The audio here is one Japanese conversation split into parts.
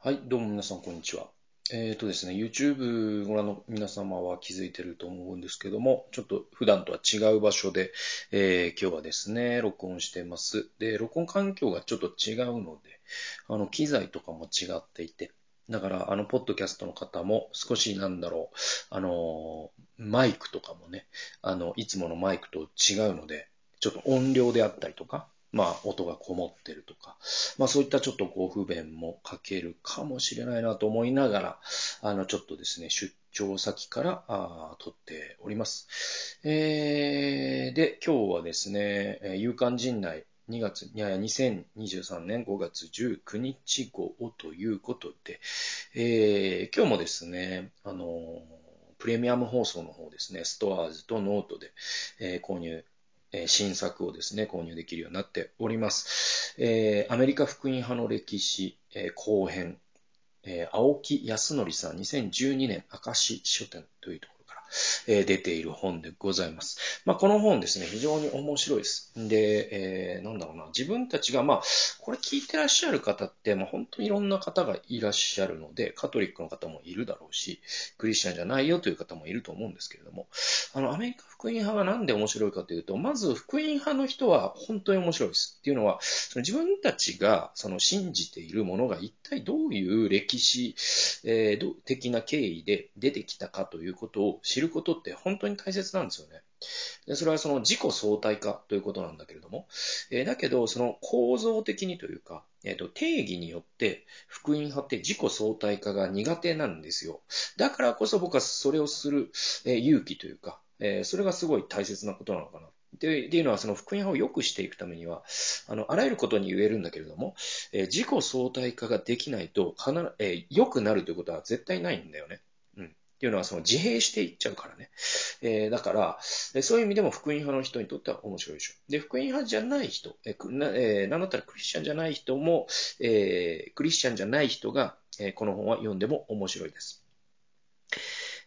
はい、どうも皆さん、こんにちは。えっ、ー、とですね、YouTube ご覧の皆様は気づいてると思うんですけども、ちょっと普段とは違う場所で、えー、今日はですね、録音してます。で、録音環境がちょっと違うので、あの、機材とかも違っていて、だから、あの、ポッドキャストの方も少しなんだろう、あの、マイクとかもね、あの、いつものマイクと違うので、ちょっと音量であったりとか、まあ、音がこもってるとか、まあ、そういったちょっとご不便もかけるかもしれないなと思いながら、あの、ちょっとですね、出張先からああ撮っております。えー、で、今日はですね、夕刊ジンナイ2月、いや2023年5月19日号ということで、えー、今日もですね、あの、プレミアム放送の方ですね、 STORES とノートで、えー、購入え新作をですね、購入できるようになっております。えー、アメリカ福音派の歴史、えー、後編、えー、青木康則さん2012年明石書店というところえー、出ている本でございます。まあ、この本ですね、非常に面白いです。で、えー、なんだろうな、自分たちが、まあ、これ聞いてらっしゃる方って、まあ、本当にいろんな方がいらっしゃるので、カトリックの方もいるだろうし、クリスチャンじゃないよという方もいると思うんですけれども、あの、アメリカ福音派がなんで面白いかというと、まず福音派の人は本当に面白いです。っていうのは、その自分たちがその信じているものが一体どういう歴史、えー、的な経緯で出てきたかということを知ることって本当に大切なんですよね。でそれはその自己相対化ということなんだけれども、えー、だけど、その構造的にというか、え、ー、と、定義によって、福音派って自己相対化が苦手なんですよ。だからこそ僕はそれをする、えー、勇気というか、えそれがすごい大切なことなのかな。で、っていうのは、その福音派を良くしていくためには、あの、あらゆることに言えるんだけれども、え自己相対化ができないと、必ず、え良くなるということは絶対ないんだよね。っていうのはその自閉していっちゃうからね。えー、だから、そういう意味でも福音派の人にとっては面白いでしょ。で、福音派じゃない人、えー、なえー、なんだったらクリスチャンじゃない人も、えー、クリスチャンじゃない人が、えー、この本は読んでも面白いです。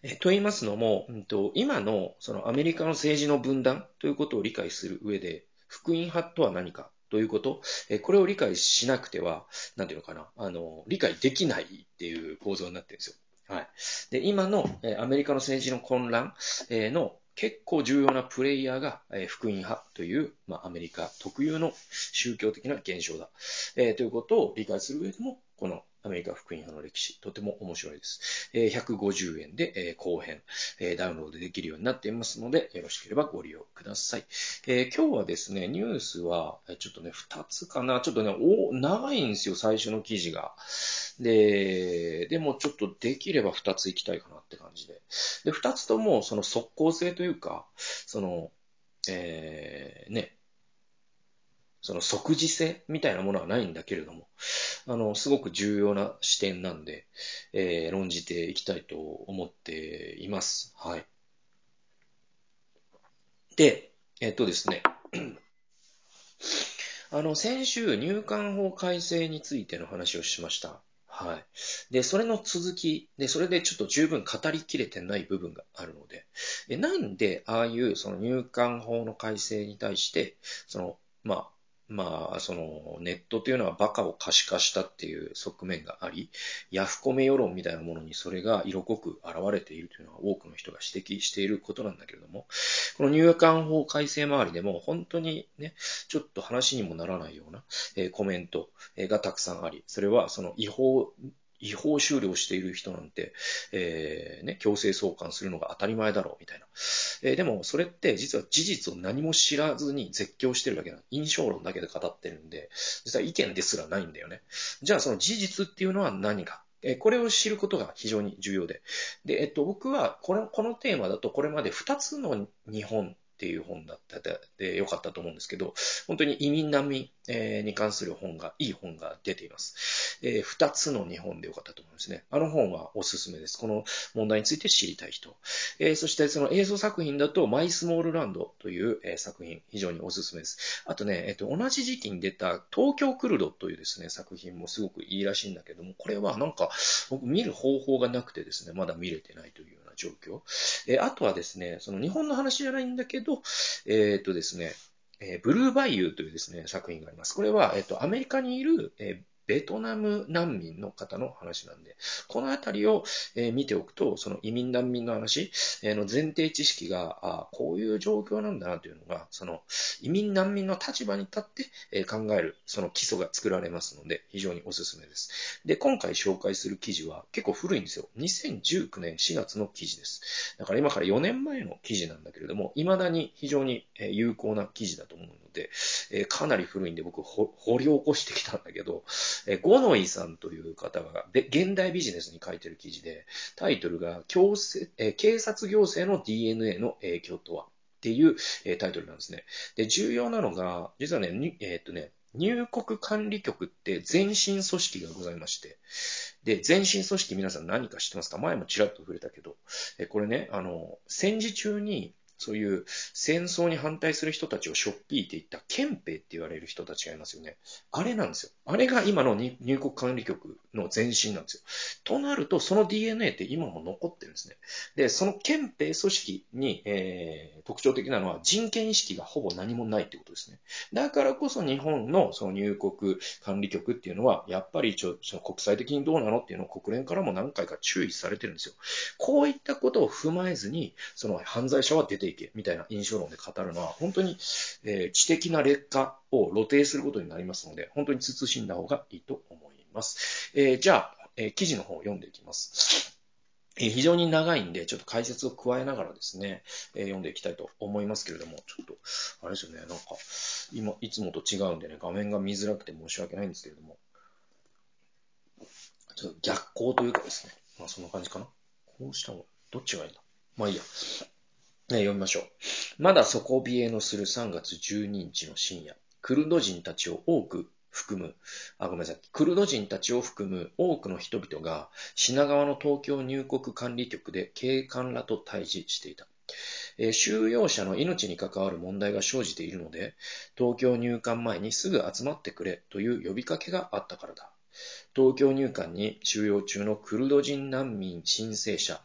えー、と言いますのも、うんと、今のそのアメリカの政治の分断ということを理解する上で、福音派とは何かということ、えこれを理解しなくては、なんていうのかな、あの、理解できないっていう構造になってるんですよ。はい。で、今の、えアメリカの政治の混乱、えの結構重要なプレイヤーが、え福音派という、まあ、アメリカ特有の宗教的な現象だ、え、ということを理解する上でも、このアメリカ福音派の歴史、とても面白いです。えー、150円で、え、後編、え、ダウンロードできるようになっていますので、よろしければご利用ください。えー、今日はですね、ニュースは、ちょっとね、2つかな。ちょっとね、お長いんですよ、最初の記事が。で、でもちょっとできれば2つ行きたいかなって感じで。で、2つとも、その即効性というか、その、えー、ね、その即時性みたいなものはないんだけれども、あの、すごく重要な視点なんで、えー、論じていきたいと思っています。はい。で、えっとですね、あの、先週入管法改正についての話をしました。はい。で、それの続き、で、それでちょっと十分語りきれてない部分があるので、えなんで、ああいうその入管法の改正に対して、その、まあ、まあ、そのネットというのはバカを可視化したっていう側面があり、ヤフコメ世論みたいなものにそれが色濃く現れているというのは多くの人が指摘していることなんだけれども、この入管法改正周りでも本当にね、ちょっと話にもならないような、えコメントがたくさんあり、それはその違法違法終了している人なんて、えー、ね、強制送還するのが当たり前だろう、みたいな。えー、でも、それって実は事実を何も知らずに絶叫してるだけな、印象論だけで語ってるんで、実は意見ですらないんだよね。じゃあ、その事実っていうのは何か。えこれを知ることが非常に重要で。で、えっと、僕は、この、このテーマだと、これまで2つの日本っていう本だったでよかったと思うんですけど、本当に移民難民えに関する本が、いい本が出ています。えー、二つの日本でよかったと思うんですね。あの本はおすすめです。この問題について知りたい人。えー、そしてその映像作品だと、マイスモールランドという、え、作品、非常におすすめです。あとね、えっ、と、同じ時期に出た東京クルドというですね、作品もすごくいいらしいんだけども、これはなんか、僕見る方法がなくてですね、まだ見れてないというような状況。えあとはですね、その日本の話じゃないんだけど、えっ、とですね、えブルーバイユーというですね、作品があります。これは、えっ、と、アメリカにいる、えベトナム難民の方の話なんで、このあたりを、え、見ておくと、その移民難民の話、え、の前提知識が、あこういう状況なんだなというのが、その移民難民の立場に立って、え、考える、その基礎が作られますので、非常におすすめです。で、今回紹介する記事は結構古いんですよ。2019年4月の記事です。だから今から4年前の記事なんだけれども、未だに非常に有効な記事だと思うので、えかなり古いんで僕掘り起こしてきたんだけど、えゴノイさんという方が、現代ビジネスに書いてる記事で、タイトルが、強制え警察行政の DNA の影響とはっていう、えタイトルなんですね。で、重要なのが、実はね、え、っとね、入国管理局って前身組織がございまして、で、前身組織皆さん何か知ってますか？前もちらっと触れたけど、えこれね、あの、戦時中にそういう戦争に反対する人たちをしょっぴいていった憲兵って言われる人たちがいますよね。あれなんですよ。あれが今の入国管理局の前身なんですよ。となると、その DNA って今も残ってるんですね。で、その憲兵組織に、えー、特徴的なのは人権意識がほぼ何もないってことですね。だからこそ日本のその入国管理局っていうのは、やっぱりちょその国際的にどうなのっていうのを国連からも何回か注意されてるんですよ。こういったことを踏まえずに、その犯罪者は出ていけ、みたいな印象論で語るのは、本当に、えー、知的な劣化を露呈することになりますので、本当に慎んだ方がいいと思います。えー、じゃあ、えー、記事の方を読んでいきます。え非常に長いんで、ちょっと解説を加えながらですね、え読んでいきたいと思いますけれども、ちょっと、あれですよね、なんか、今、いつもと違うんでね、画面が見づらくて申し訳ないんですけれども、ちょっと逆光というかですね、まあそんな感じかな。こうした方が、どっちがいいんだ？まあいいや。ね、読みましょう。まだ底冷えのする3月12日の深夜、クルド人たちを多く含む、あ、ごめんなさい、クルド人たちを含む多くの人々が品川の東京入国管理局で警官らと対峙していた。え収容者の命に関わる問題が生じているので、東京入管前にすぐ集まってくれという呼びかけがあったからだ。東京入管に収容中のクルド人難民申請者、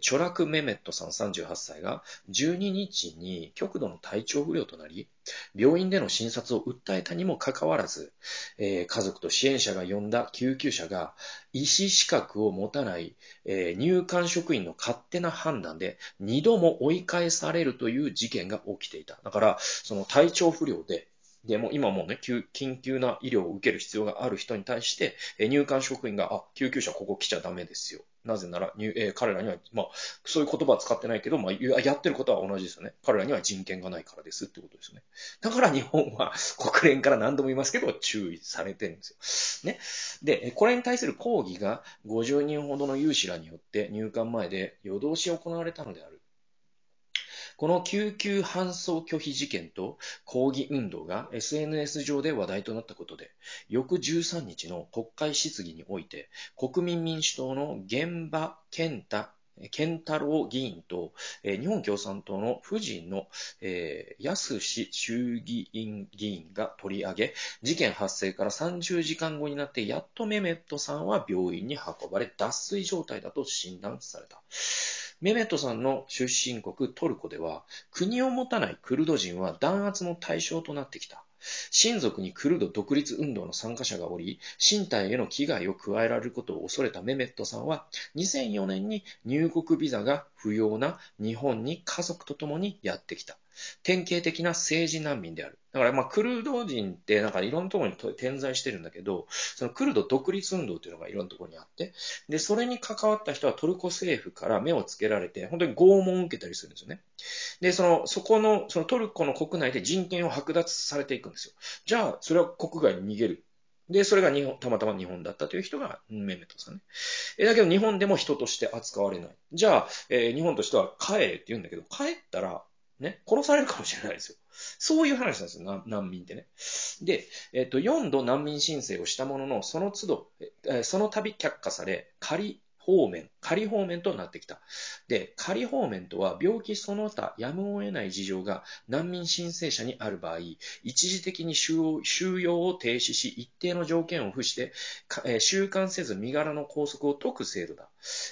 チョラク・メメットさん38歳が12日に極度の体調不良となり、病院での診察を訴えたにもかかわらず、家族と支援者が呼んだ救急車が医師資格を持たない、入管職員の勝手な判断で2度も追い返されるという事件が起きていた。だから、その体調不良ででも今もね、緊急な医療を受ける必要がある人に対して、入管職員が、あ、救急車ここ来ちゃダメですよ。なぜなら、えー、彼らには、まあ、そういう言葉は使ってないけど、まあ、やってることは同じですよね。彼らには人権がないからですってことですよね。だから日本は 国連から何度も言いますけど、注意されてるんですよ。ね。で、これに対する抗議が50人ほどの有志らによって入管前で夜通し行われたのである。この救急搬送拒否事件と抗議運動が SNS 上で話題となったことで、翌13日の国会質疑において、国民民主党の現場健太健太郎議員と、え、日本共産党の夫人の、えー、安氏衆議院議員が取り上げ、事件発生から30時間後になって、やっとメメットさんは病院に運ばれ、脱水状態だと診断された。メメットさんの出身国トルコでは、国を持たないクルド人は弾圧の対象となってきた。親族にクルド独立運動の参加者がおり、身体への危害を加えられることを恐れたメメットさんは、2004年に入国ビザが不要な日本に家族と共にやってきた。典型的な政治難民である。だから、まあ、クルド人ってなんかいろんなところに点在してるんだけど、そのクルド独立運動っていうのがいろんなところにあって、で、それに関わった人はトルコ政府から目をつけられて、本当に拷問を受けたりするんですよね。で、その、そこの、そのトルコの国内で人権を剥奪されていくんですよ。じゃあ、それは国外に逃げる。で、それが日本、たまたま日本だったという人がメメトさんね。え、だけど日本でも人として扱われない。じゃあ、えー、日本としては帰れって言うんだけど、帰ったら、ね、殺されるかもしれないですよ。そういう話なんですよ、難民ってね。で、えっ、と、4度難民申請をしたものの、その都度、えその度却下され、仮方面、仮方面となってきた。で、仮方面とは病気その他やむを得ない事情が難民申請者にある場合、一時的に収容を停止し、一定の条件を付して、えー、収監せず身柄の拘束を解く制度だ。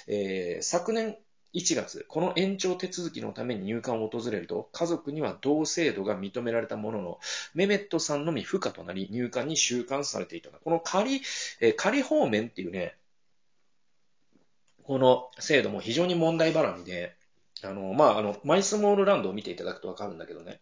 えー、昨年、1月、この延長手続きのために入管を訪れると、家族には同制度が認められたものの、メメットさんのみ不可となり、入管に収監されていた。この仮、え、仮方面っていうね、この制度も非常に問題ばらみで、あの、まあ、あの、マイスモールランドを見ていただくとわかるんだけどね、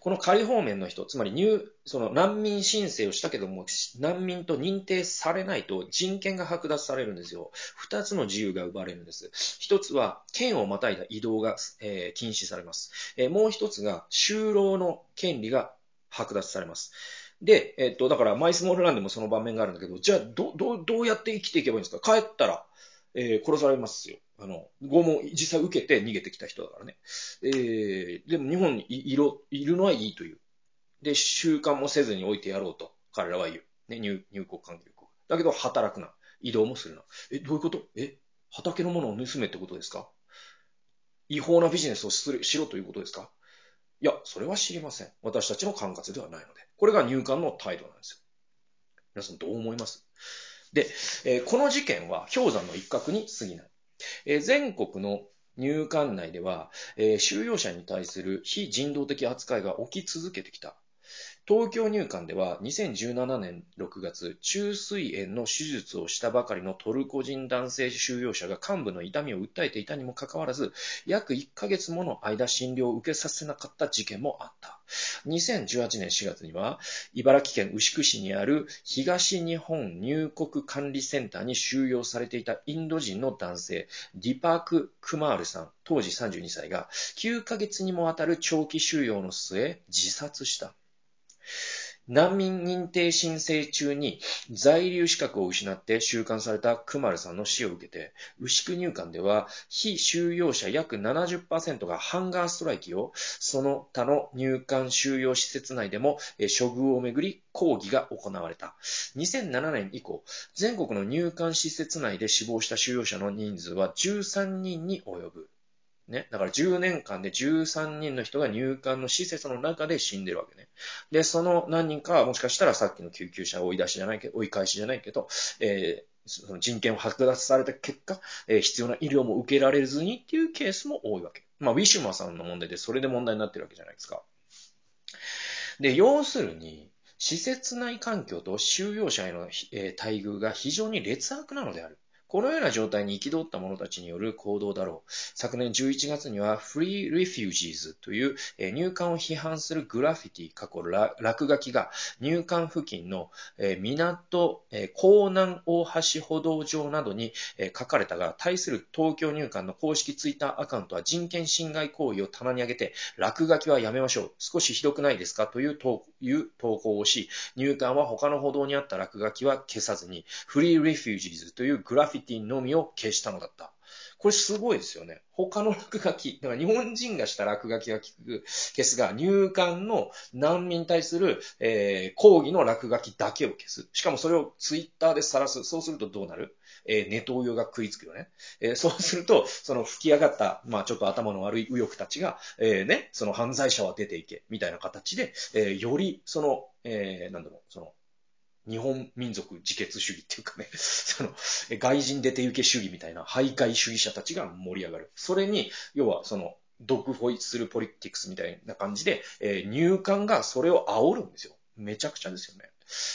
この仮方面の人、つまり入、その難民申請をしたけども、難民と認定されないと人権が剥奪されるんですよ。二つの自由が奪われるんです。一つは、県をまたいだ移動が、えー、禁止されます。えー、もう一つが、就労の権利が剥奪されます。で、えっと、だから、マイスモールランドもその場面があるんだけど、じゃあ、ど、ど、どうやって生きていけばいいんですか？帰ったら、えー、殺されますよ。あの、拷問実際受けて逃げてきた人だからね。えー、でも日本にいろいるのはいいという。で、習慣もせずに置いてやろうと、彼らは言う。ね、入入国関係国。だけど働くな。移動もするな。え、どういうこと？え、畑のものを盗めってことですか？違法なビジネスをするしろということですか？いや、それは知りません。私たちの管轄ではないので。これが入管の態度なんですよ。皆さんどう思います？で、えー、この事件は氷山の一角に過ぎない。えー、全国の入管内では、えー、収容者に対する非人道的扱いが起き続けてきた。東京入管では2017年6月、中水炎の手術をしたばかりのトルコ人男性収容者が幹部の痛みを訴えていたにもかかわらず、約1ヶ月もの間診療を受けさせなかった事件もあった。2018年4月には、茨城県牛久市にある東日本入国管理センターに収容されていたインド人の男性、ディパーク・クマールさん、当時32歳が、9ヶ月にもわたる長期収容の末、自殺した。難民認定申請中に在留資格を失って収監されたクマルさんの死を受けて、牛久入管では非収容者約70%がハンガーストライキを、その他の入管収容施設内でも処遇をめぐり抗議が行われた。2007年以降、全国の入管施設内で死亡した収容者の人数は13人に及ぶ。ね。だから10年間で13人の人が入管の施設の中で死んでるわけね。で、その何人かはもしかしたらさっきの救急車追い出しじゃないけど、追い返しじゃないけど、えー、その人権を剥奪された結果、えー、必要な医療も受けられずにっていうケースも多いわけ。まあ、ウィシュマさんの問題でそれで問題になってるわけじゃないですか。で、要するに、施設内環境と収容者への、えー、待遇が非常に劣悪なのである。このような状態に憤った者たちによる行動だろう。昨年11月には Free Refugees という入管を批判するグラフィティ、過去落書きが入管付近の港、港南大橋歩道上などに書かれたが、対する東京入管の公式ツイッターアカウントは人権侵害行為を棚に上げて、落書きはやめましょう。少しひどくないですか？という投稿をし、入管は他の歩道にあった落書きは消さずに、Free Refugees というグラフィティのみを消したのだった。これすごいですよね。他の落書き、だから日本人がした落書きが聞く、消すが、入管の難民に対する、えー、抗議の落書きだけを消す。しかもそれをツイッターで晒す。そうするとどうなる？えー、ネトウヨが食いつくよね。えー、そうすると、その吹き上がった、まあちょっと頭の悪い右翼たちが、えー、ね、その犯罪者は出ていけ、みたいな形で、えー、より、その、えー、なんだろう、その、日本民族自決主義っていうかね、その、外人出て行け主義みたいな徘徊主義者たちが盛り上がる。それに、要はその、毒ホイするポリティクスみたいな感じで、えー、入管がそれを煽るんですよ。めちゃくちゃですよね。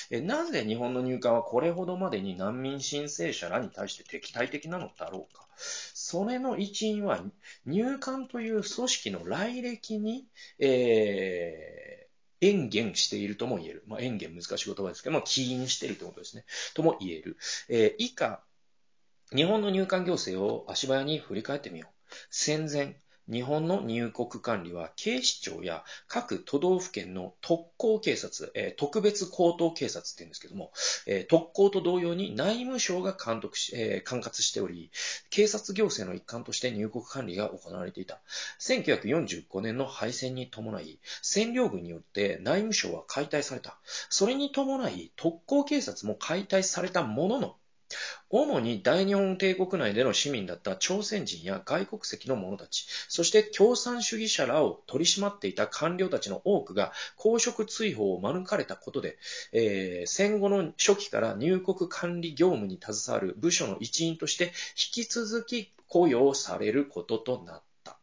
えなぜ日本の入管はこれほどまでに難民申請者らに対して敵対的なのだろうか。それの一因は、入管という組織の来歴に、えー演言しているとも言える。まあ、演言難しい言葉ですけども、起因しているということですね。とも言える。えー、以下、日本の入管行政を足早に振り返ってみよう。戦前、日本の入国管理は警視庁や各都道府県の特攻警察、えー、特別高等警察って言うんですけども、えー、特攻と同様に内務省が監督し、えー、管轄しており、警察行政の一環として入国管理が行われていた。1945年の敗戦に伴い、占領軍によって内務省は解体された。それに伴い、特攻警察も解体されたものの、主に大日本帝国内での市民だった朝鮮人や外国籍の者たち、そして共産主義者らを取り締まっていた官僚たちの多くが公職追放を免れたことで、えー、戦後の初期から入国管理業務に携わる部署の一員として引き続き雇用されることとなった。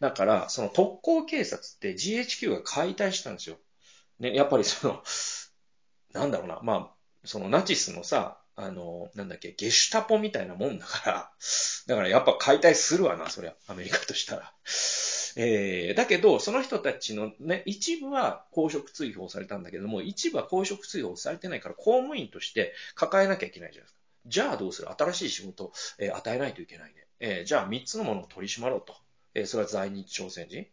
だから、その特攻警察って GHQ が解体したんですよ。ね、やっぱりその、なんだろうな、まあ、そのナチスのさ、あの、なんだっけ、ゲシュタポみたいなもんだから、だからやっぱ解体するわな、そりゃ、アメリカとしたら。えー、だけど、その人たちのね、一部は公職追放されたんだけども、一部は公職追放されてないから、公務員として抱えなきゃいけないじゃないですか。じゃあどうする？新しい仕事、えー、与えないといけないね。えー、じゃあ三つのものを取り締まろうと。えー、それは在日朝鮮人、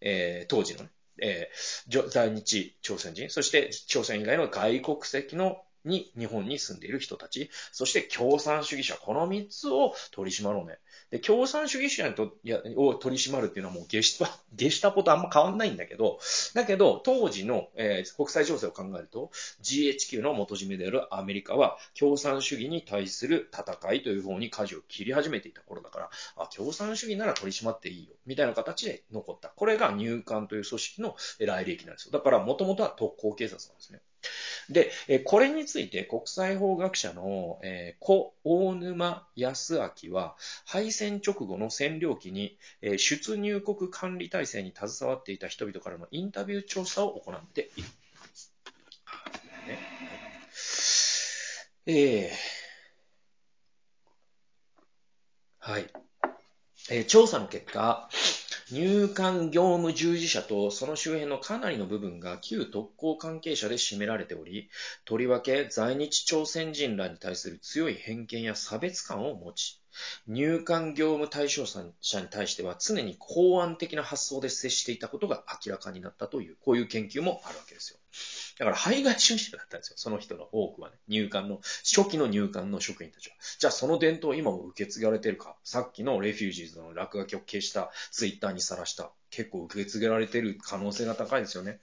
えー、当時のね、えー、在日朝鮮人、そして朝鮮以外の外国籍のに日本に住んでいる人たち、そして共産主義者、この3つを取り締まろうね。で、共産主義者とやを取り締まるっていうのはもうゲシタ、ゲシタポとあんま変わんないんだけど、だけど、当時の、えー、国際情勢を考えると、GHQ の元締めであるアメリカは、共産主義に対する戦いという方に舵を切り始めていた頃だから、あ、共産主義なら取り締まっていいよ、みたいな形で残った。これが入管という組織の来歴なんですよ。だから、もともとは特攻警察なんですね。で、これについて国際法学者の、えー、小大沼康明は、敗戦直後の占領期に、え、出入国管理体制に携わっていた人々からのインタビュー調査を行っている。えー、はい。えー、調査の結果、入管業務従事者とその周辺のかなりの部分が旧特攻関係者で占められており、とりわけ在日朝鮮人らに対する強い偏見や差別感を持ち、入管業務対象者に対しては常に公安的な発想で接していたことが明らかになったという、こういう研究もあるわけですよ。だから、排外主義者だったんですよ。その人の多くはね。入管の、初期の入管の職員たちは。じゃあ、その伝統今も受け継がれてるか。さっきのレフュージーズの落書きを消したツイッターにさらした。結構受け継がれてる可能性が高いですよね。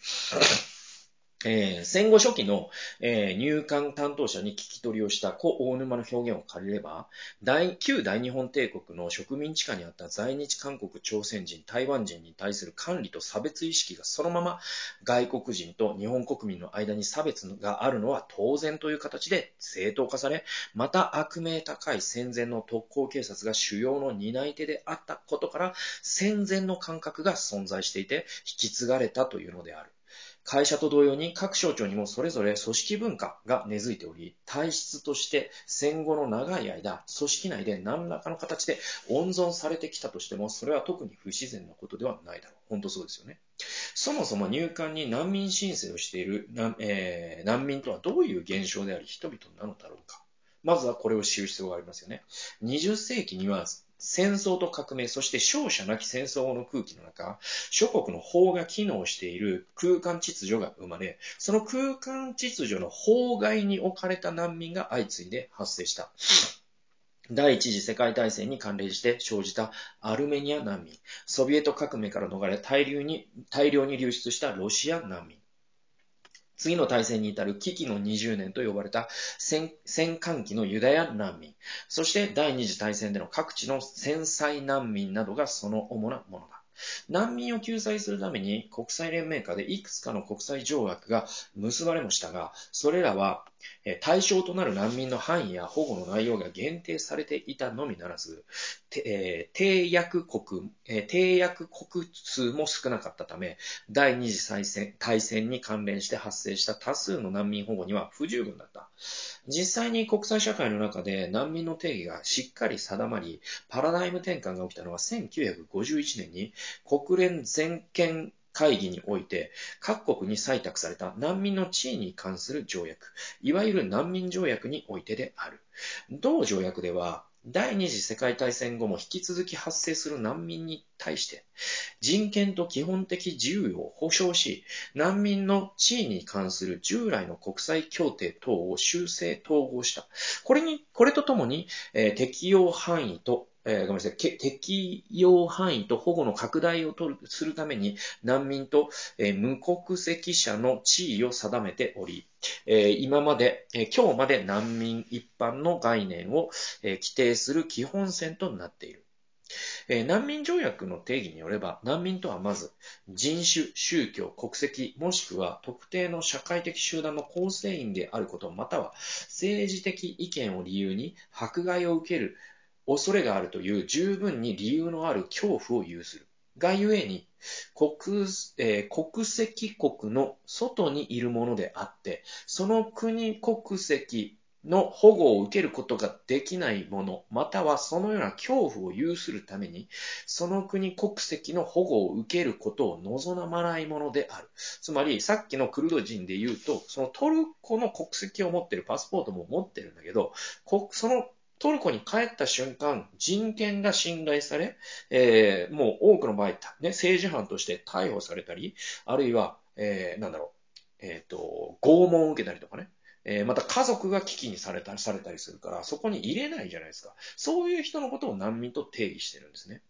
えー、戦後初期の、えー、入管担当者に聞き取りをした故大沼の表現を借りれば、大旧大日本帝国の植民地下にあった在日韓国朝鮮人、台湾人に対する管理と差別意識がそのまま外国人と日本国民の間に差別があるのは当然という形で正当化され、また悪名高い戦前の特攻警察が主要の担い手であったことから、戦前の感覚が存在していて引き継がれたというのである。会社と同様に各省庁にもそれぞれ組織文化が根付いており、体質として戦後の長い間、組織内で何らかの形で温存されてきたとしても、それは特に不自然なことではないだろう。本当そうですよね。そもそも入管に難民申請をしている難,、えー、難民とはどういう現象であり人々なのだろうか。まずはこれを知る必要がありますよね。20世紀には戦争と革命、そして勝者なき戦争の空気の中、諸国の法が機能している空間秩序が生まれ、その空間秩序の法外に置かれた難民が相次いで発生した。第一次世界大戦に関連して生じたアルメニア難民、ソビエト革命から逃れ大量に大量に流出したロシア難民、次の大戦に至る危機の20年と呼ばれた戦艦機のユダヤ難民、そして第二次大戦での各地の戦災難民などがその主なものだ。難民を救済するために国際連盟下でいくつかの国際条約が結ばれましたが、それらは対象となる難民の範囲や保護の内容が限定されていたのみならず、締約国、締約国数も少なかったため、第二次大戦大戦に関連して発生した多数の難民保護には不十分だった。実際に国際社会の中で難民の定義がしっかり定まり、パラダイム転換が起きたのは1951年に国連全権会議において各国に採択された難民の地位に関する条約、いわゆる難民条約においてである。同条約では、第二次世界大戦後も引き続き発生する難民に対して、人権と基本的自由を保障し、難民の地位に関する従来の国際協定等を修正統合した。これに、これとともに、えー、適用範囲とえー、ごめんなさい、適用範囲と保護の拡大を取るするために難民と、えー、無国籍者の地位を定めており、えー、今まで、え今日まで難民一般の概念を、え規定する基本線となっている。え難民条約の定義によれば、難民とはまず、人種、宗教、国籍、もしくは特定の社会的集団の構成員であること、または政治的意見を理由に迫害を受ける恐れがあるという十分に理由のある恐怖を有する。がゆえに、国,、えー、国籍国の外にいるものであって、その国国籍の保護を受けることができないもの、またはそのような恐怖を有するために、その国国籍の保護を受けることを望まないものである。つまり、さっきのクルド人で言うと、そのトルコの国籍を持ってるパスポートも持ってるんだけど、そのトルコに帰った瞬間、人権が侵害され、えー、もう多くの場合、ね、政治犯として逮捕されたり、あるいは、えー、なんだろう、えっ、ー、と、拷問を受けたりとかね、え、また家族が危機にされたされたりするから、そこに入れないじゃないですか。そういう人のことを難民と定義してるんですね。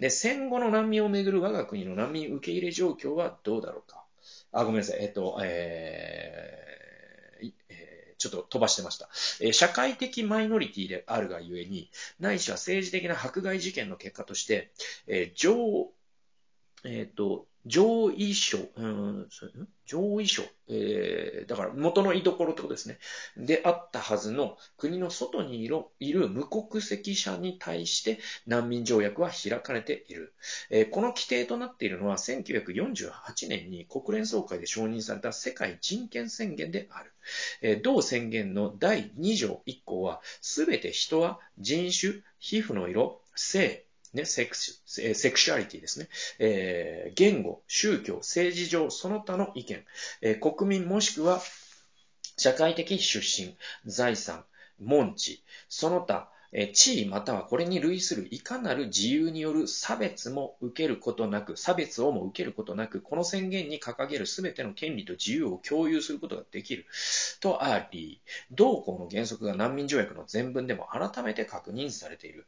で、戦後の難民をめぐる我が国の難民受け入れ状況はどうだろうか。あ、ごめんなさい。えっと、えー、ちょっと飛ばしてました。え、社会的マイノリティであるがゆえに、ないしは政治的な迫害事件の結果として、えー、上、えっ、ー、と、上位書、うん、上位書、えー、だから元の居所ってことですね。であったはずの国の外にいる無国籍者に対して難民条約は開かれている。えー、この規定となっているのは1948年に国連総会で承認された世界人権宣言である。えー、同宣言の第2条1項は、すべて人は人種、皮膚の色、性、ね、セクシ、セクシュアリティですね。えー、言語、宗教、政治上、その他の意見、えー、国民もしくは社会的出身、財産、門地、その他、地位またはこれに類するいかなる自由による差別も受けることなく、差別をも受けることなく、この宣言に掲げるすべての権利と自由を共有することができるとあり、同項の原則が難民条約の全文でも改めて確認されている。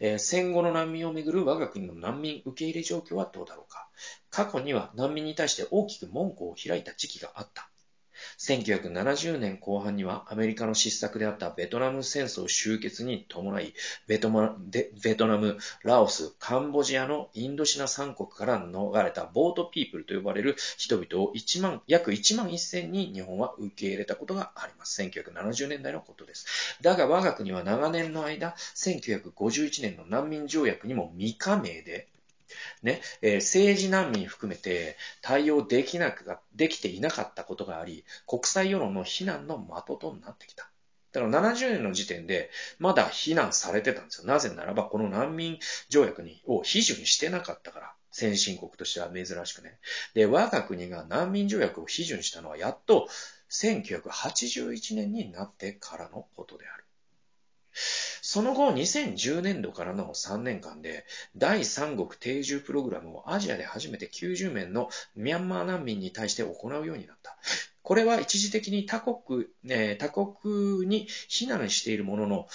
えー、戦後の難民をめぐる我が国の難民受け入れ状況はどうだろうか。過去には難民に対して大きく門戸を開いた時期があった。1970年後半にはアメリカの失策であったベトナム戦争終結に伴い、ベトベトナム、ラオス、カンボジアのインドシナ三国から逃れたボートピープルと呼ばれる人々を1万、約1万1000人日本は受け入れたことがあります。1970年代のことです。だが我が国は長年の間、1951年の難民条約にも未加盟で、ね、えー、政治難民含めて対応できなく、できていなかったことがあり、国際世論の非難の的となってきた。だから70年の時点でまだ非難されてたんですよ。なぜならばこの難民条約にを批准してなかったから。先進国としては珍しくね。で、我が国が難民条約を批准したのはやっと1981年になってからのことである。その後、2010年度からの3年間で、第三国定住プログラムをアジアで初めて90名のミャンマー難民に対して行うようになった。これは一時的に他国、えー、他国に避難しているものの、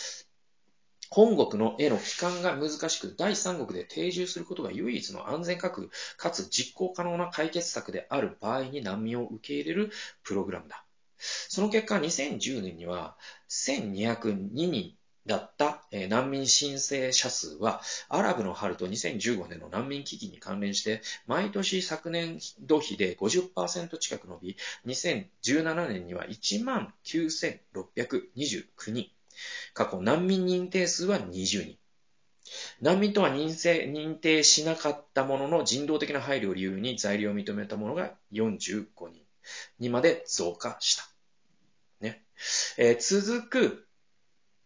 本国のへの帰還が難しく、第三国で定住することが唯一の安全確かつ実行可能な解決策である場合に難民を受け入れるプログラムだ。その結果、2010年には1202人だった、難民申請者数は、アラブの春と2015年の難民危機に関連して、毎年昨年度比で50%近く伸び、2017年には1万9629人。過去難民認定数は20人。難民とは認定認定しなかったものの人道的な配慮を理由に在留を認めたものが45人にまで増加した。ねえー、続く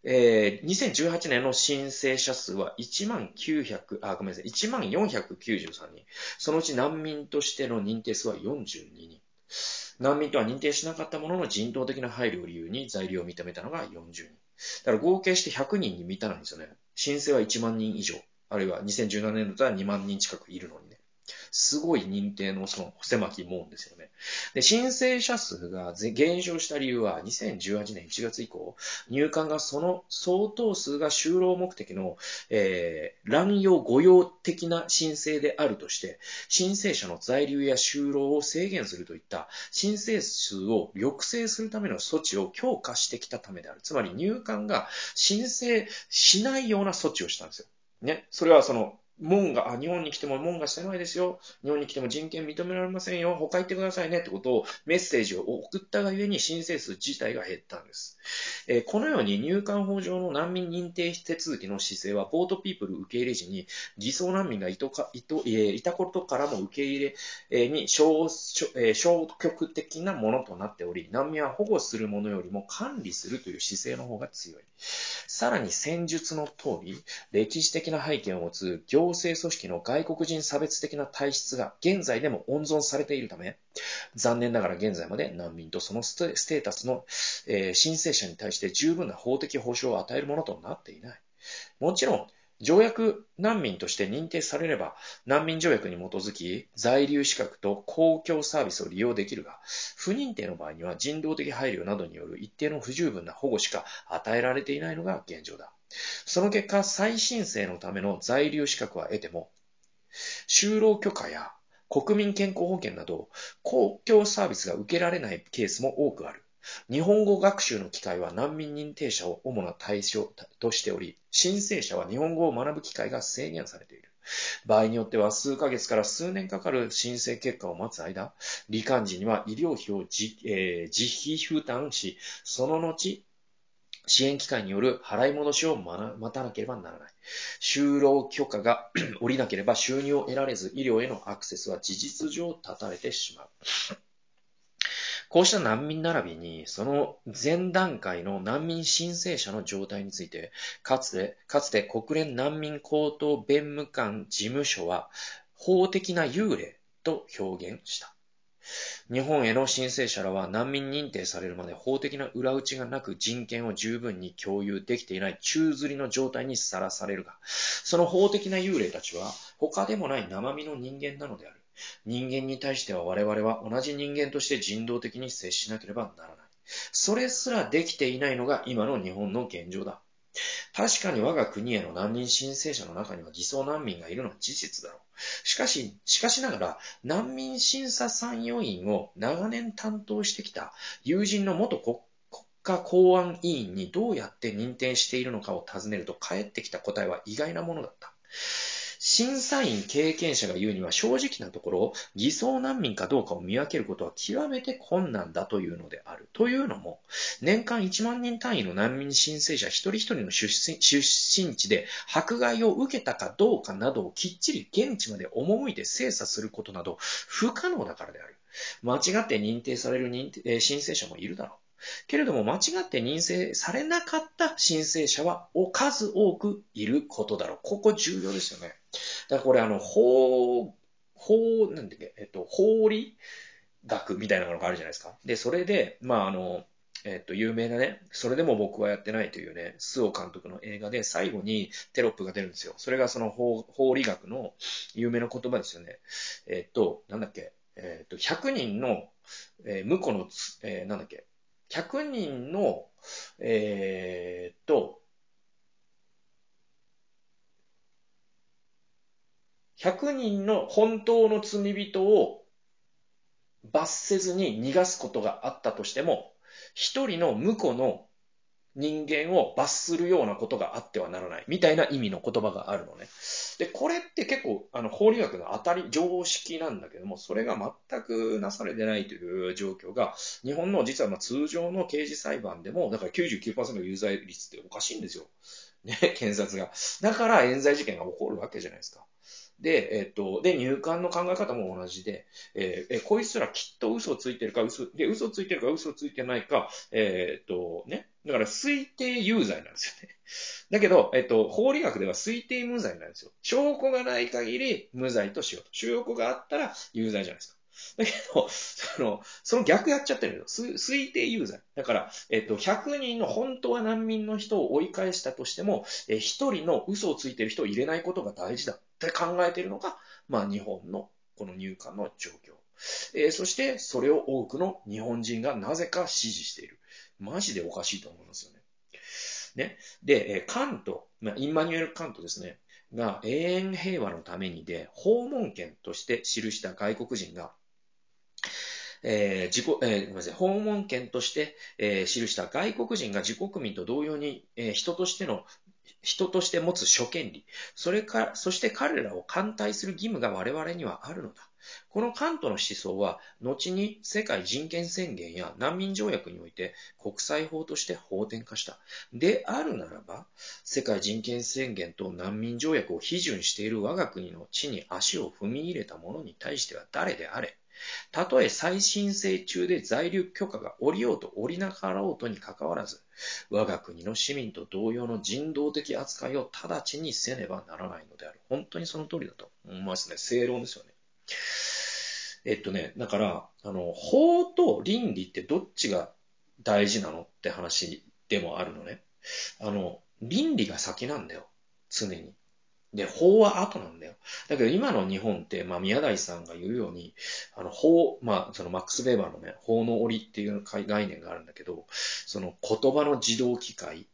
えー、2018年の申請者数は1万900、あ、ごめんなさい、1万493人。そのうち難民としての認定数は42人。難民とは認定しなかったものの人道的な配慮を理由に在留を認めたのが40人。だから合計して100人に満たないんですよね。申請は1万人以上。あるいは2017年度は2万人近くいるのにね。すごい認定のその狭き門ですよね。で、申請者数が減少した理由は2018年1月以降、入管がその相当数が就労目的の、えー、乱用誤用的な申請であるとして、申請者の在留や就労を制限するといった申請数を抑制するための措置を強化してきたためである。つまり入管が申請しないような措置をしたんですよ。ね。それはその、門が、あ、日本に来ても門が狭いですよ。日本に来ても人権認められませんよ。他行ってくださいねってことをメッセージを送ったがゆえに申請数自体が減ったんです。えー、このように入管法上の難民認定手続きの姿勢は、ポートピープル受け入れ時に偽装難民がいとかいと、えー、いたことからも受け入れに消消極的なものとなっており、難民は保護するものよりも管理するという姿勢の方が強い。さらに戦術の通り、歴史的な背景を持つ行政組織の外国人差別的な体質が現在でも温存されているため、残念ながら現在まで難民とそのステータスの、え、申請者に対して十分な法的保障を与えるものとなっていない。もちろん、条約難民として認定されれば、難民条約に基づき、在留資格と公共サービスを利用できるが、不認定の場合には人道的配慮などによる一定の不十分な保護しか与えられていないのが現状だ。その結果、再申請のための在留資格は得ても、就労許可や国民健康保険など公共サービスが受けられないケースも多くある。日本語学習の機会は難民認定者を主な対象としており、申請者は日本語を学ぶ機会が制限されている。場合によっては数ヶ月から数年かかる申請結果を待つ間、罹患時には医療費を自,、えー、自費負担し、その後、支援機関による払い戻しを待たなければならない。就労許可が 下りなければ収入を得られず、医療へのアクセスは事実上断たれてしまう。こうした難民並びに、その前段階の難民申請者の状態について、かつて、かつて国連難民高等弁務官事務所は、法的な幽霊と表現した。日本への申請者らは難民認定されるまで法的な裏打ちがなく人権を十分に共有できていない宙吊りの状態にさらされるが、その法的な幽霊たちは他でもない生身の人間なのである。人間に対しては我々は同じ人間として人道的に接しなければならない。それすらできていないのが今の日本の現状だ。確かに我が国への難民申請者の中には偽装難民がいるのは事実だろう。しかし、しかしながら、難民審査参与員を長年担当してきた友人の元国家公安委員にどうやって認定しているのかを尋ねると返ってきた答えは意外なものだった。審査員経験者が言うには正直なところ、偽装難民かどうかを見分けることは極めて困難だというのである。というのも、年間1万人単位の難民申請者一人一人の出身地で迫害を受けたかどうかなどをきっちり現地まで赴いて精査することなど不可能だからである。間違って認定される認定申請者もいるだろう。けれども間違って認定されなかった申請者はお数多くいることだろう。ここ重要ですよね。だからこれあの、法、法、なんだっけ、えっと、法理学みたいなのがあるじゃないですか。で、それで、まああの、えっと、有名なね、それでも僕はやってないというね、スオ監督の映画で最後にテロップが出るんですよ。それがその法法理学の有名な言葉ですよね。えっと、なんだっけ、えっと、100人の、えー、婿の、えー、なんだっけ、100人の、えー、っと、100人の本当の罪人を罰せずに逃がすことがあったとしても、一人の婿の人間を罰するようなことがあってはならない。みたいな意味の言葉があるのね。で、これって結構、あの、法理学の当たり、常識なんだけども、それが全くなされてないという状況が、日本の実はま通常の刑事裁判でも、だから99%の有罪率っておかしいんですよ。ね、検察が。だから冤罪事件が起こるわけじゃないですか。で、えっと、で、入管の考え方も同じで、えー、こいつらきっと嘘ついてるか、嘘、で、嘘ついてるか、嘘ついてないか、えー、っと、ね。だから推定有罪なんですよね。だけど、えっと、法理学では推定無罪なんですよ。証拠がない限り無罪としようと。証拠があったら有罪じゃないですか。だけど、その、その逆やっちゃってるんですよ。推定有罪。だから、えっと、100人の本当は難民の人を追い返したとしても、え、1人の嘘をついてる人を入れないことが大事だって考えてるのが、まあ、日本のこの入管の状況。えー、そして、それを多くの日本人がなぜか支持している。マジでおかしいと思いますよね。ね。で、カント、ま、インマニュエル・カントですね。が永遠平和のためにで訪問権として記した外国人がえー、自己、えー、ごめんなさい、訪問権として、えー、記した外国人が自国民と同様に、えー、人としての人として持つ諸権利、それか、そして彼らを歓待する義務が我々にはあるのだ。このカントの思想は、後に世界人権宣言や難民条約において国際法として法典化した。であるならば、世界人権宣言と難民条約を批准している我が国の地に足を踏み入れた者に対しては誰であれ、たとえ再申請中で在留許可が下りようと下りなかろうとにかかわらず、我が国の市民と同様の人道的扱いを直ちにせねばならないのである。本当にその通りだと思いますね。正論ですよね。えっとね、だから、あの、法と倫理ってどっちが大事なのって話でもあるのね。あの、倫理が先なんだよ。常に。で、法は後なんだよ。だけど今の日本って、まあ宮台さんが言うように、あの法、まあそのマックス・ベーバーのね、法の折っていう概念があるんだけど、その言葉の自動機械、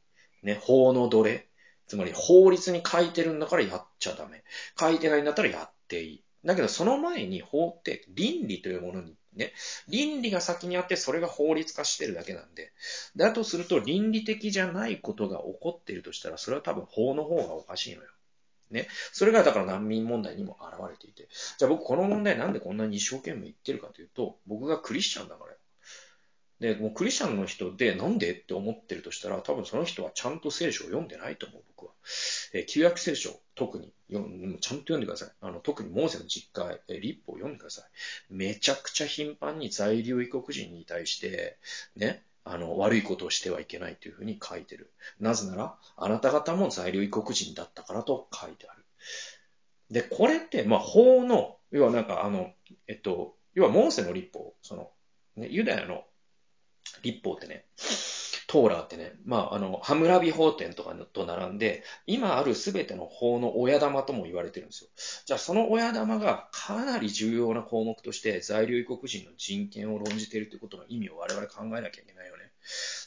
ね、法の奴隷、つまり法律に書いてるんだからやっちゃダメ。書いてないんだったらやっていい。だけどその前に法って倫理というものにね、倫理が先にあってそれが法律化してるだけなんで、だとすると倫理的じゃないことが起こっているとしたら、それは多分法の方がおかしいのよ。ね。それがだから難民問題にも現れていて。じゃあ僕この問題なんでこんなに一生懸命言ってるかというと、僕がクリスチャンだからよ。で、もうクリスチャンの人でなんでって思ってるとしたら、多分その人はちゃんと聖書を読んでないと思う、僕は。えー、旧約聖書、特にちゃんと読んでください。あの、特にモーセの実会、えー、立法を読んでください。めちゃくちゃ頻繁に在留異国人に対して、ね、あの、悪いことをしてはいけないというふうに書いてる。なぜなら、あなた方も在留異国人だったからと書いてある。で、これって、まあ、法の、要はなんかあの、えっと、要はモーセの立法、その、ね、ユダヤの立法ってね、トーラーってね、まあ、あの、ハムラビ法典とかと並んで、今あるすべての法の親玉とも言われてるんですよ。じゃあ、その親玉がかなり重要な項目として在留異国人の人権を論じているということの意味を我々考えなきゃいけないよね。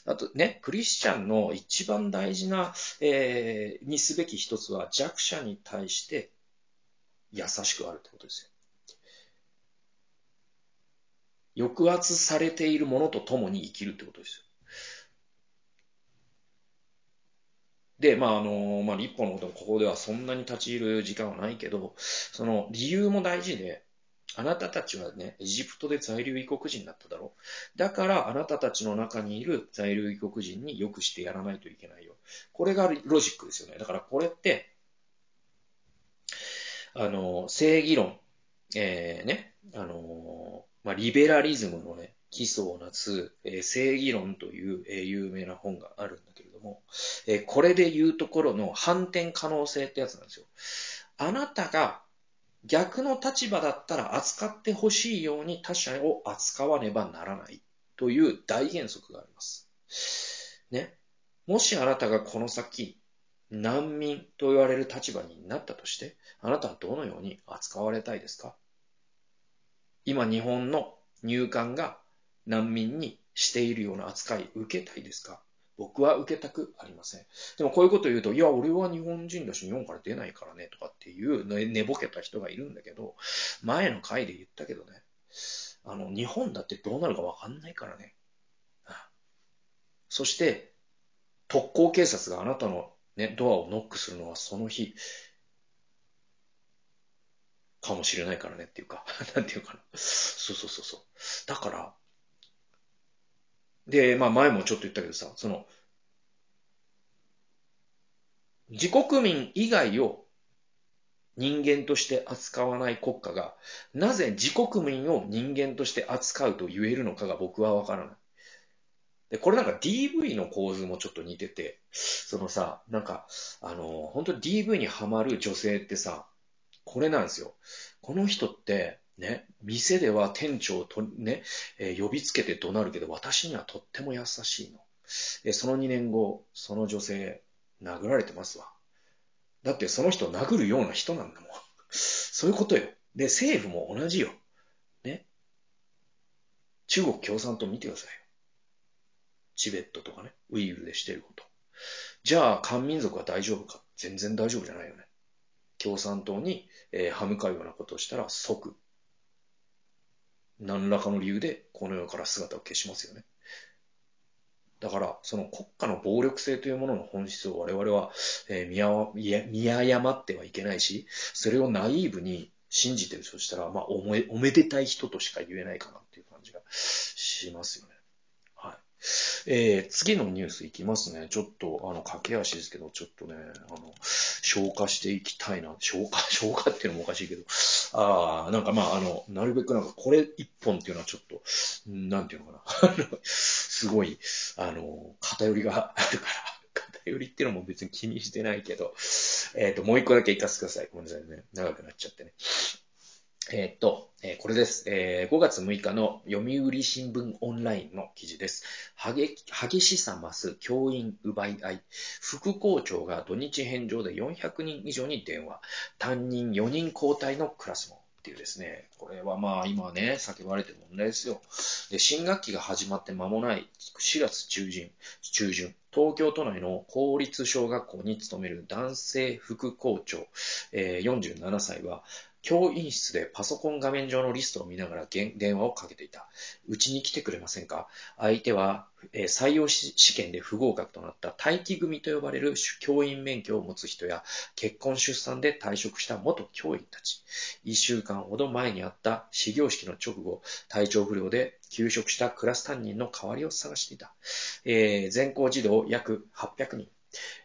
あとね、クリスチャンの一番大事な、えー、にすべき一つは弱者に対して優しくあるってことですよ。抑圧されているものと共に生きるってことですよ。で、まあ、あの、まあ、立法のこともここではそんなに立ち入る時間はないけど、その理由も大事で、あなたたちはね、エジプトで在留異国人だっただろ？う。だから、あなたたちの中にいる在留異国人によくしてやらないといけないよ。これがロジックですよね。だから、これって、あの、正義論、えー、ね、あの、まあ、リベラリズムのね、基礎をなす、えー、正義論という、えー、有名な本があるんだけれども、えー、これで言うところの反転可能性ってやつなんですよ。あなたが逆の立場だったら扱ってほしいように他者を扱わねばならないという大原則があります。ね。もしあなたがこの先、難民と言われる立場になったとして、あなたはどのように扱われたいですか？今日本の入管が難民にしているような扱い受けたいですか？僕は受けたくありません。でもこういうこと言うと、いや、俺は日本人だし日本から出ないからねとかっていう寝ぼけた人がいるんだけど、前の回で言ったけどね、あの、日本だってどうなるかわかんないからね。そして、特攻警察があなたのね、ドアをノックするのはその日、かもしれないからねっていうか、なんていうかな。そうそうそうそう。だから、で、まあ前もちょっと言ったけどさ、その、自国民以外を人間として扱わない国家が、なぜ自国民を人間として扱うと言えるのかが僕はわからない。で、これなんか DV の構図もちょっと似てて、そのさ、なんか、あの、本当に DV にハマる女性ってさ、これなんですよ。この人って、ね、店では店長とね、えー、呼びつけて怒鳴るけど、私にはとっても優しいの。えその2年後、その女性、殴られてますわ。だってその人殴るような人なんだもん。そういうことよ。で、政府も同じよ。ね。中国共産党見てくださいよ。チベットとかね、ウイグルでしてること。じゃあ、漢民族は大丈夫か？全然大丈夫じゃないよね。共産党に、えー、歯向かうようなことをしたら即何らかの理由でこの世から姿を消しますよね。だから、その国家の暴力性というものの本質を我々は、え、見誤ってはいけないし、それをナイーブに信じてるとしたら、まあ、おめでたい人としか言えないかなっていう感じがしますよね。えー、次のニュースいきますね。ちょっと、あの、駆け足ですけど、ちょっとね、あの、消化していきたいな。消化、消化っていうのもおかしいけど、ああ、なんかまあ、あの、なるべくなんかこれ一本っていうのはちょっと、なんていうのかな。すごい、あの、偏りがあるから、偏りっていうのも別に気にしてないけど、えっ、ー、と、もう一個だけ行かせてください。ごめんなさいね。長くなっちゃってね。え、っと、え、これです、えー。5月6日の読売新聞オンラインの記事です。激激しさ増す教員奪い合い。副校長が土日返上で400人以上に電話。担任4人交代のクラスも。っていうですね。これはまあ今ね、叫ばれてる問題ですよ。で、新学期が始まって間もない4月中旬、中旬、東京都内の公立小学校に勤める男性副校長、えー、47歳は、教員室でパソコン画面上のリストを見ながら電話をかけていた。うちに来てくれませんか？相手は、え、採用試験で不合格となった待機組と呼ばれる教員免許を持つ人や、結婚出産で退職した元教員たち。一週間ほど前にあった始業式の直後、体調不良で休職したクラス担任の代わりを探していた。えー、全校児童約800人。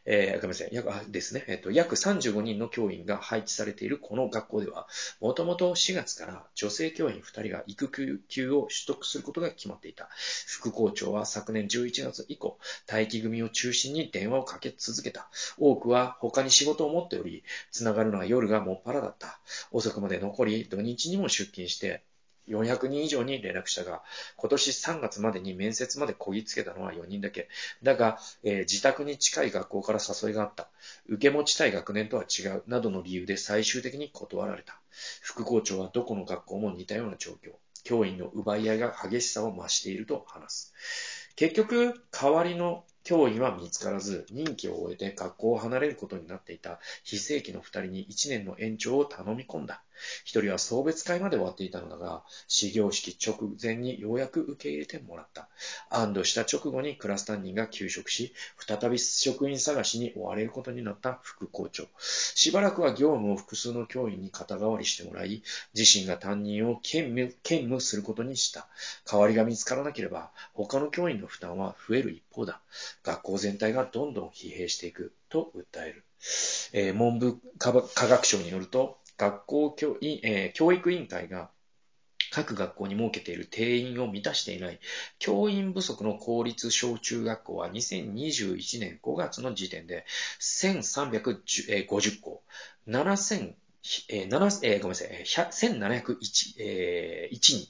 えー、ごめんなさい、約ですね、えっと、約35人の教員が配置されているこの学校では、もともと4月から女性教員2人が育休を取得することが決まっていた。副校長は昨年11月以降、待機組を中心に電話をかけ続けた。多くは他に仕事を持っており、つながるのは夜がもっぱらだった。遅くまで残り、土日にも出勤して、400人以上に連絡したが、今年3月までに面接までこぎつけたのは4人だけ。だが、えー、自宅に近い学校から誘いがあった。受け持ちたい学年とは違う。などの理由で最終的に断られた。副校長はどこの学校も似たような状況。教員の奪い合いが激しさを増していると話す。結局、代わりの教員は見つからず、任期を終えて学校を離れることになっていた非正規の二人に1年の延長を頼み込んだ。一人は送別会まで終わっていたのだが、始業式直前にようやく受け入れてもらった。安堵した直後にクラス担任が休職し、再び職員探しに追われることになった副校長。しばらくは業務を複数の教員に肩代わりしてもらい、自身が担任を兼務兼務することにした。代わりが見つからなければ、他の教員の負担は増える一方だ。学校全体がどんどん疲弊していくと訴える。えー、文部科学省によると、学校教,、えー、教育委員会が各学校に設けている定員を満たしていない教員不足の公立小中学校は2021年5月の時点で1350校、7000、えーえー、ごめんなさい、1701、えー、人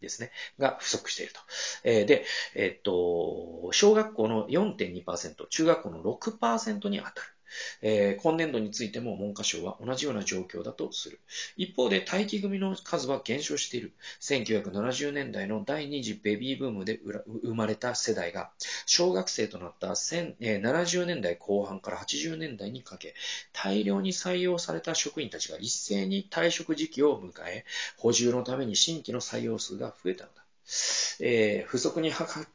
ですね、が不足していると。えー、で、えっと、小学校の4.2%、中学校の6%に当たる。えー、今年度についても文科省は同じような状況だとする。一方で待機組の数は減少している。1970年代の第二次ベビーブームで生まれた世代が、小学生となった70年代後半から80年代にかけ、大量に採用された職員たちが一斉に退職時期を迎え、補充のために新規の採用数が増えたのだ。えー、不足に拍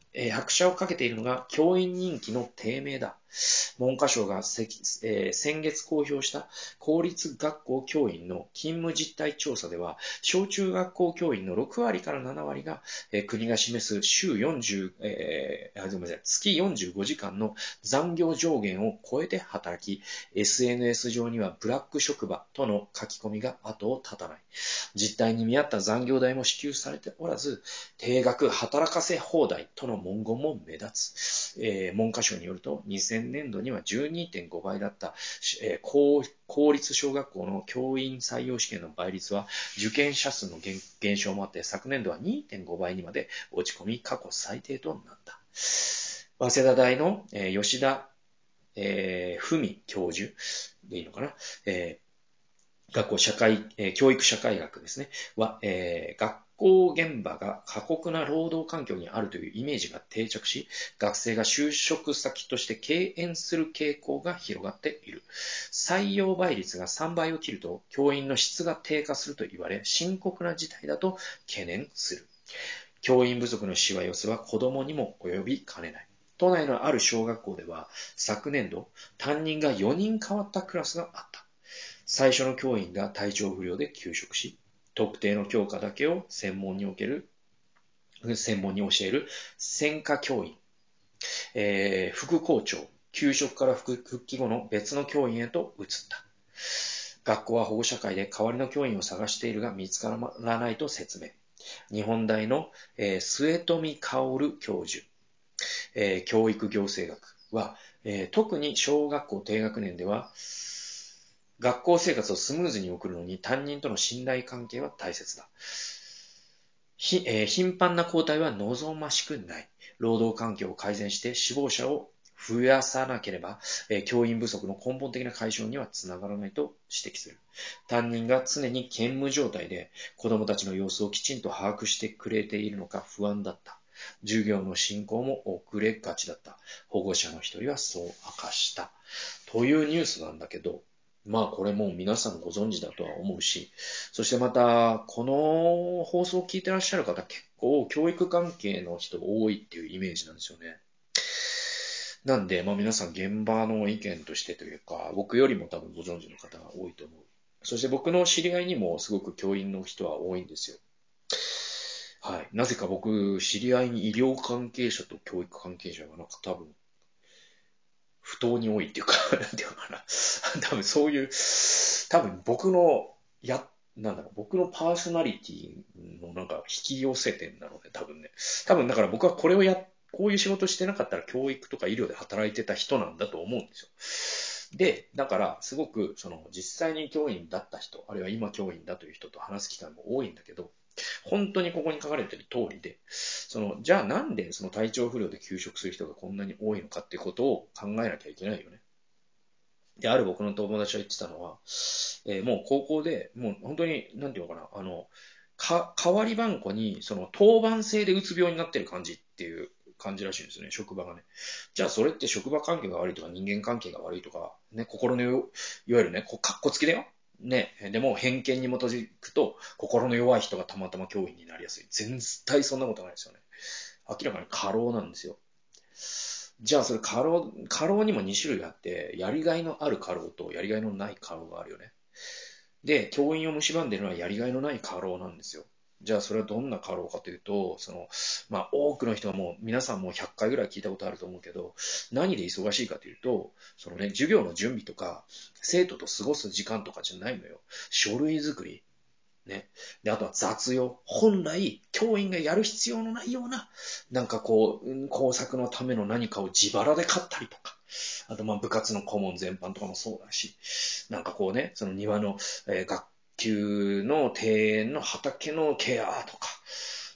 車をかけているのが教員人気の低迷だ。文科省が、えー、先月公表した公立学校教員の勤務実態調査では、小中学校教員の6割から7割が、えー、国が示す週40、えー、ごめんなさい、月45時間の残業上限を超えて働き、SNS 上にはブラック職場との書き込みが後を絶たない。実態に見合った残業代も支給されておらず、定額働かせ放題との文言も目立つ。えー、文科省によると、2000年度には12.5倍だった、えー、公公立小学校の教員採用試験の倍率は、受験者数の減少もあって、昨年度は2.5倍にまで落ち込み、過去最低となった。早稲田大の、えー、吉田、えー、文教授でいいのかな、えー、学校社会、え、教育社会学ですね、は、えー、学校現場が過酷な労働環境にあるというイメージが定着し、学生が就職先として敬遠する傾向が広がっている。採用倍率が3倍を切ると、教員の質が低下すると言われ、深刻な事態だと懸念する。教員不足のしわ寄せは子供にも及びかねない。都内のある小学校では昨年度担任が4人変わったクラスがあった。最初の教員が体調不良で休職し、特定の教科だけを専門における、専門に教える専科教員、えー、副校長、休職から復帰後の別の教員へと移った。学校は保護者会で代わりの教員を探しているが見つからないと説明。日本大の、えー、末富薫教授、えー、教育行政学は、えー、特に小学校低学年では、学校生活をスムーズに送るのに担任との信頼関係は大切だ。ひえー、頻繁な交代は望ましくない。労働環境を改善して死亡者を増やさなければ、えー、教員不足の根本的な解消にはつながらないと指摘する。担任が常に兼務状態で子供たちの様子をきちんと把握してくれているのか不安だった。授業の進行も遅れがちだった。保護者の一人はそう明かした。というニュースなんだけど、まあこれも皆さんご存知だとは思うし、そしてまた、この放送を聞いてらっしゃる方結構教育関係の人多いっていうイメージなんですよね。なんで、まあ皆さん現場の意見としてというか、僕よりも多分ご存知の方が多いと思う。そして僕の知り合いにもすごく教員の人は多いんですよ。はい。なぜか僕、知り合いに医療関係者と教育関係者がなんか多分不当に多いっていうか、なんていうのかな。多分そういう、多分僕の、や、なんだろう、僕のパーソナリティのなんか引き寄せ点なので、多分ね。多分だから僕はこれをや、こういう仕事してなかったら教育とか医療で働いてた人なんだと思うんですよ。で、だから、すごく、その、実際に教員だった人、あるいは今教員だという人と話す機会も多いんだけど、本当にここに書かれてる通りで、その、じゃあなんでその体調不良で休職する人がこんなに多いのかってことを考えなきゃいけないよね。で、ある僕の友達が言ってたのは、えー、もう高校で、もう本当に、なんていうのかな、あの、か、代わり番号に、その、当番制でうつ病になってる感じっていう感じらしいんですよね、職場がね。じゃあそれって職場関係が悪いとか人間関係が悪いとか、ね、心のいわゆるね、こう、かっこつきだよ。ね、でも偏見に基づくと、心の弱い人がたまたま教員になりやすい。全体そんなことないですよね。明らかに過労なんですよ。じゃあそれ過労、過労にも2種類あって、やりがいのある過労とやりがいのない過労があるよね。で、教員を蝕んでるのはやりがいのない過労なんですよ。じゃあそれはどんな過労かというと、その、まあ多くの人がもう、皆さんも100回ぐらい聞いたことあると思うけど、何で忙しいかというと、そのね、授業の準備とか、生徒と過ごす時間とかじゃないのよ。書類作り。ね。で、あとは雑用。本来、教員がやる必要のないような、なんかこう、工作のための何かを自腹で買ったりとか。あと、まあ、部活の顧問全般とかもそうだし、なんかこうね、その庭の、えー、学級の庭園の畑のケアとか、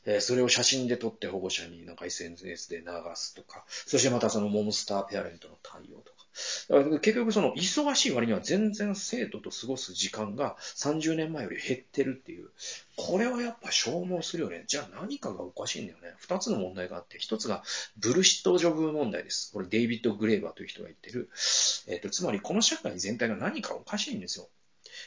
えそれを写真で撮って保護者になんか SNS で流すとか、そしてまたそのモンスターペアレントの対応とか。だから結局その忙しい割には全然生徒と過ごす時間が30年前より減ってるっていう。これはやっぱ消耗するよね。じゃあ何かがおかしいんだよね。二つの問題があって、一つがブルシットジョブ問題です。これデイビッド・グレーバーという人が言ってる。えっ、ー、と、つまりこの社会全体が何かおかしいんですよ。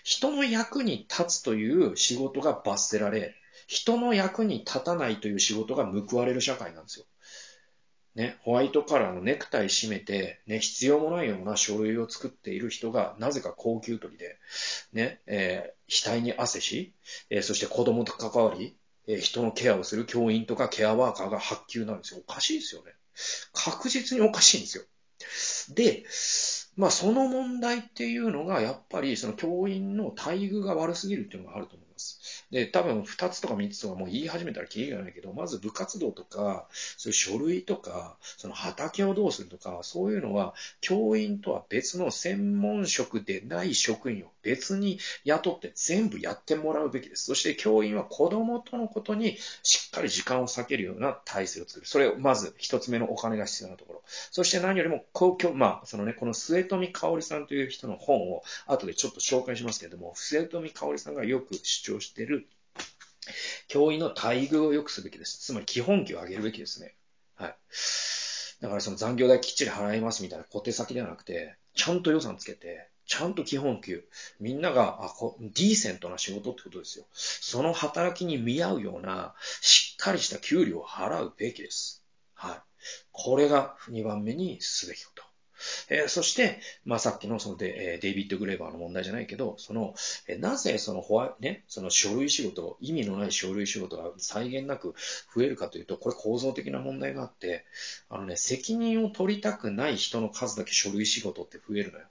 人の役に立つという仕事が罰せられ、人の役に立たないという仕事が報われる社会なんですよ。ね、ホワイトカラーのネクタイ締めて、ね、必要もないような書類を作っている人が、なぜか高級取りで、ね、えー、額に汗し、えー、そして子供と関わり、えー、人のケアをする教員とかケアワーカーが発給なんですよ。おかしいですよね。確実におかしいんですよ。で、まあその問題っていうのが、やっぱりその教員の待遇が悪すぎるっていうのがあると思います。で、多分2つとか3つとかもう言い始めたらきりがないけど、まず部活動とか、そういう書類とか、その畑をどうするとか、そういうのは教員とは別の専門職でない職員を別に雇って全部やってもらうべきです。そして教員は子供とのことにしっっかり時間を割けるような体制を作る。それをまず一つ目のお金が必要なところ。そして何よりも公共、まあ、そのね、この末富香織さんという人の本を後でちょっと紹介しますけれども、末富香織さんがよく主張している教員の待遇を良くすべきです。つまり基本給を上げるべきですね。はい。だからその残業代きっちり払いますみたいな小手先ではなくて、ちゃんと予算つけて、ちゃんと基本給。みんなが、あ、こディーセントな仕事ってことですよ。その働きに見合うような、しっかりした給料を払うべきです。はい。これが2番目にすべきこと。えー、そして、まあ、さっきのそのデデイビッド・グレーバーの問題じゃないけど、その、えなぜそのホワね、その書類仕事、意味のない書類仕事が際限なく増えるかというと、これ構造的な問題があって、あのね、責任を取りたくない人の数だけ書類仕事って増えるのよ。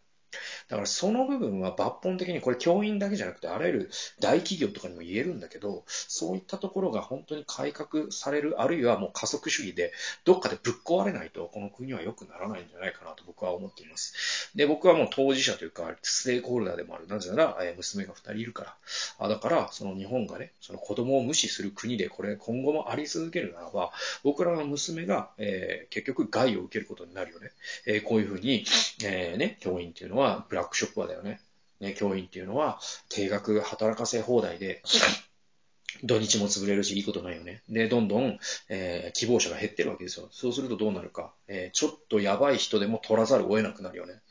だからその部分は抜本的に、これ教員だけじゃなくて、あらゆる大企業とかにも言えるんだけど、そういったところが本当に改革される、あるいはもう加速主義で、どっかでぶっ壊れないと、この国は良くならないんじゃないかなと僕は思っています。で、僕はもう当事者というか、ステークホルダーでもある。なぜなら、娘が2人いるから。あだから、その日本がね、その子供を無視する国で、これ今後もあり続けるならば、僕らの娘が、えー、結局害を受けることになるよね。えー、こういうふうに、えー、ね、教員っていうのは、ブラックショップはだよね。ね、教員っていうのは、定額働かせ放題で、土日も潰れるし、いいことないよね。で、どんどん、えー、希望者が減ってるわけですよ。そうするとどうなるか。えー、ちょっとやばい人でも取らざるを得なくなるよね。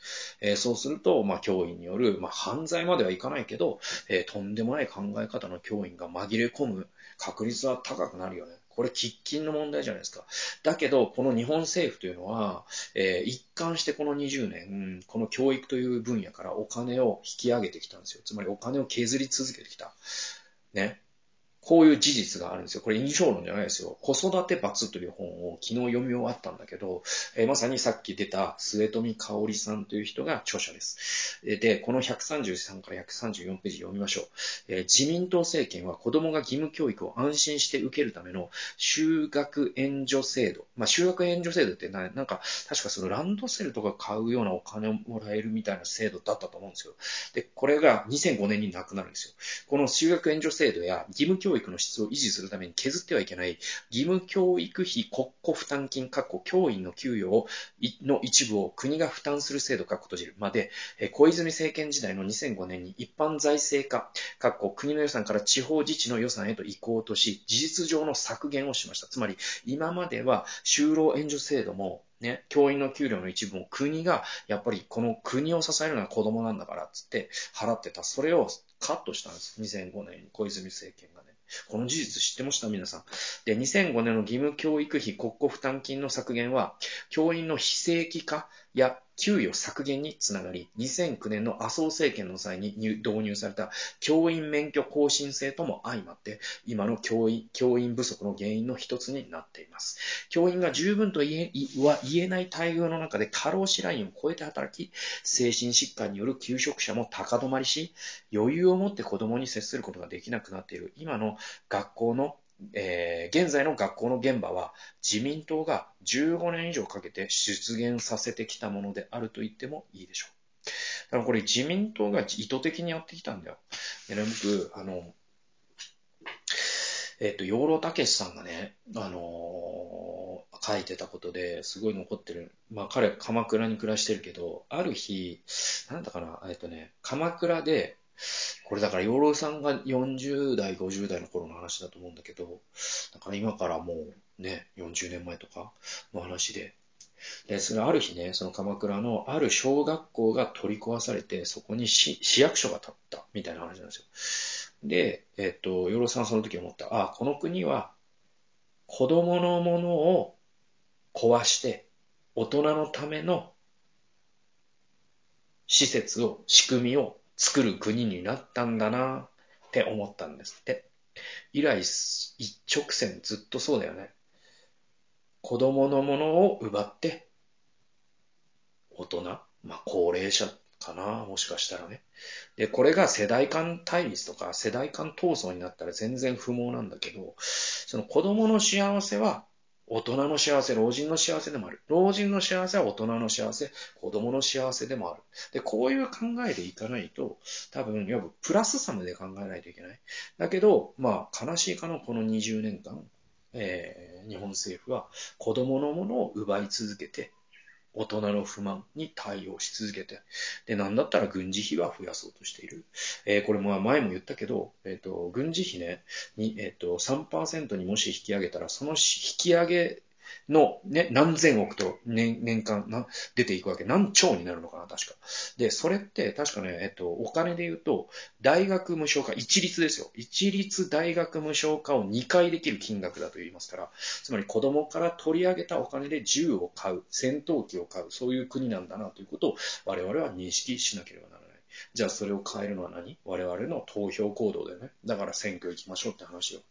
えー、そうすると、まあ、教員による、まあ、犯罪まではいかないけど、えとんでもない考え方の教員が紛れ込む確率は高くなるよね。これ喫緊の問題じゃないですか。だけど、この日本政府というのは、えー、一貫してこの20年、この教育という分野からお金を引き上げてきたんですよ。つまりお金を削り続けてきた。ね。こういう事実があるんですよ。これ印象論じゃないですよ。子育て罰という本を昨日読み終わったんだけど、えー、まさにさっき出た末富香織さんという人が著者です。で、この133から134ページ読みましょう。えー、自民党政権は子供が義務教育を安心して受けるための修学援助制度。まあ、修学援助制度ってななんか、確かそのランドセルとか買うようなお金をもらえるみたいな制度だったと思うんですよ。で、これが2005年になくなるんですよ。この修学援助制度や義務教育育の質を維持するために削ってはいけない義務教育費国庫負担金、過去教員の給与をの一部を国が負担する制度、かっこ閉じるまで、小泉政権時代の2005年に一般財政化、かっこ国の予算から地方自治の予算へと移行とし、事実上の削減をしました。つまり、今までは就労援助制度もね、教員の給料の一部も国が、やっぱりこの国を支えるのは子供なんだからっつって払ってた。それをカットしたんです。2005年に小泉政権がね。この事実知ってました？皆さん。で、2005年の義務教育費国庫負担金の削減は、教員の非正規化や給与削減につながり、2009年の麻生政権の際に導入された教員免許更新制とも相まって、今の教員教員不足の原因の一つになっています。教員が十分と言えは言えない待遇の中で過労死ラインを超えて働き、精神疾患による休職者も高止まりし、余裕を持って子供に接することができなくなっている今の学校のえー、現在の学校の現場は自民党が15年以上かけて出現させてきたものであると言ってもいいでしょう。だからこれ自民党が意図的にやってきたんだよ。でね、僕、あの、えっ、と、養老たけしさんがね、あのー、書いてたことですごい残ってる。まあ彼、鎌倉に暮らしてるけど、ある日、なんだかな、えっ、とね、鎌倉で、これだから養老さんが40代、50代の頃の話だと思うんだけど、だから今からもうね、40年前とかの話で、で、それある日ね、その鎌倉のある小学校が取り壊されて、そこに市役所が建ったみたいな話なんですよ。で、えっと、養老さんはその時思った。あ、この国は子供のものを壊して、大人のための施設を、仕組みを作る国になったんだなって思ったんですって。以来、一直線ずっとそうだよね。子供のものを奪って、大人、まあ高齢者かな、もしかしたらね。で、これが世代間対立とか世代間闘争になったら全然不毛なんだけど、その子供の幸せは大人の幸せ、老人の幸せでもある。老人の幸せは大人の幸せ、子供の幸せでもある。で、こういう考えでいかないと、多分、いわばプラスサムで考えないといけない。だけど、まあ、悲しいかのこの20年間、えー、日本政府は子供のものを奪い続けて、大人の不満に対応し続けて、で、なんだったら軍事費は増やそうとしている。えー、これも前も言ったけど、えっ、ー、と、軍事費ね、に、えっ、ー、と、3%にもし引き上げたら、その引き上げの、ね、何千億と年年間な出ていくわけ。何兆になるのかな、確か。で、それって確かね、えっと、お金で言うと、大学無償化、一律ですよ。一律大学無償化を2回できる金額だと言いますから、つまり子供から取り上げたお金で銃を買う、戦闘機を買う、そういう国なんだなということを我々は認識しなければならない。じゃあそれを変えるのは何？我々の投票行動だよね。だから選挙行きましょうって話よ。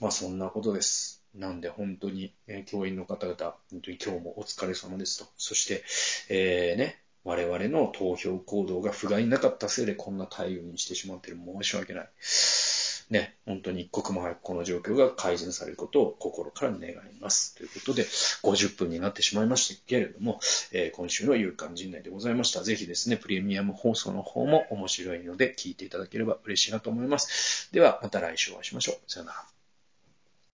まあそんなことです。なんで本当に、え、教員の方々、本当に今日もお疲れ様ですと。そして、えー、ね、我々の投票行動が不甲斐なかったせいでこんな待遇にしてしまっている。申し訳ない。ね、本当に一刻も早くこの状況が改善されることを心から願います。ということで、50分になってしまいましたけれども、えー、今週の夕刊陣内でございました。ぜひですね、プレミアム放送の方も面白いので聞いていただければ嬉しいなと思います。では、また来週お会いしましょう。さよなら。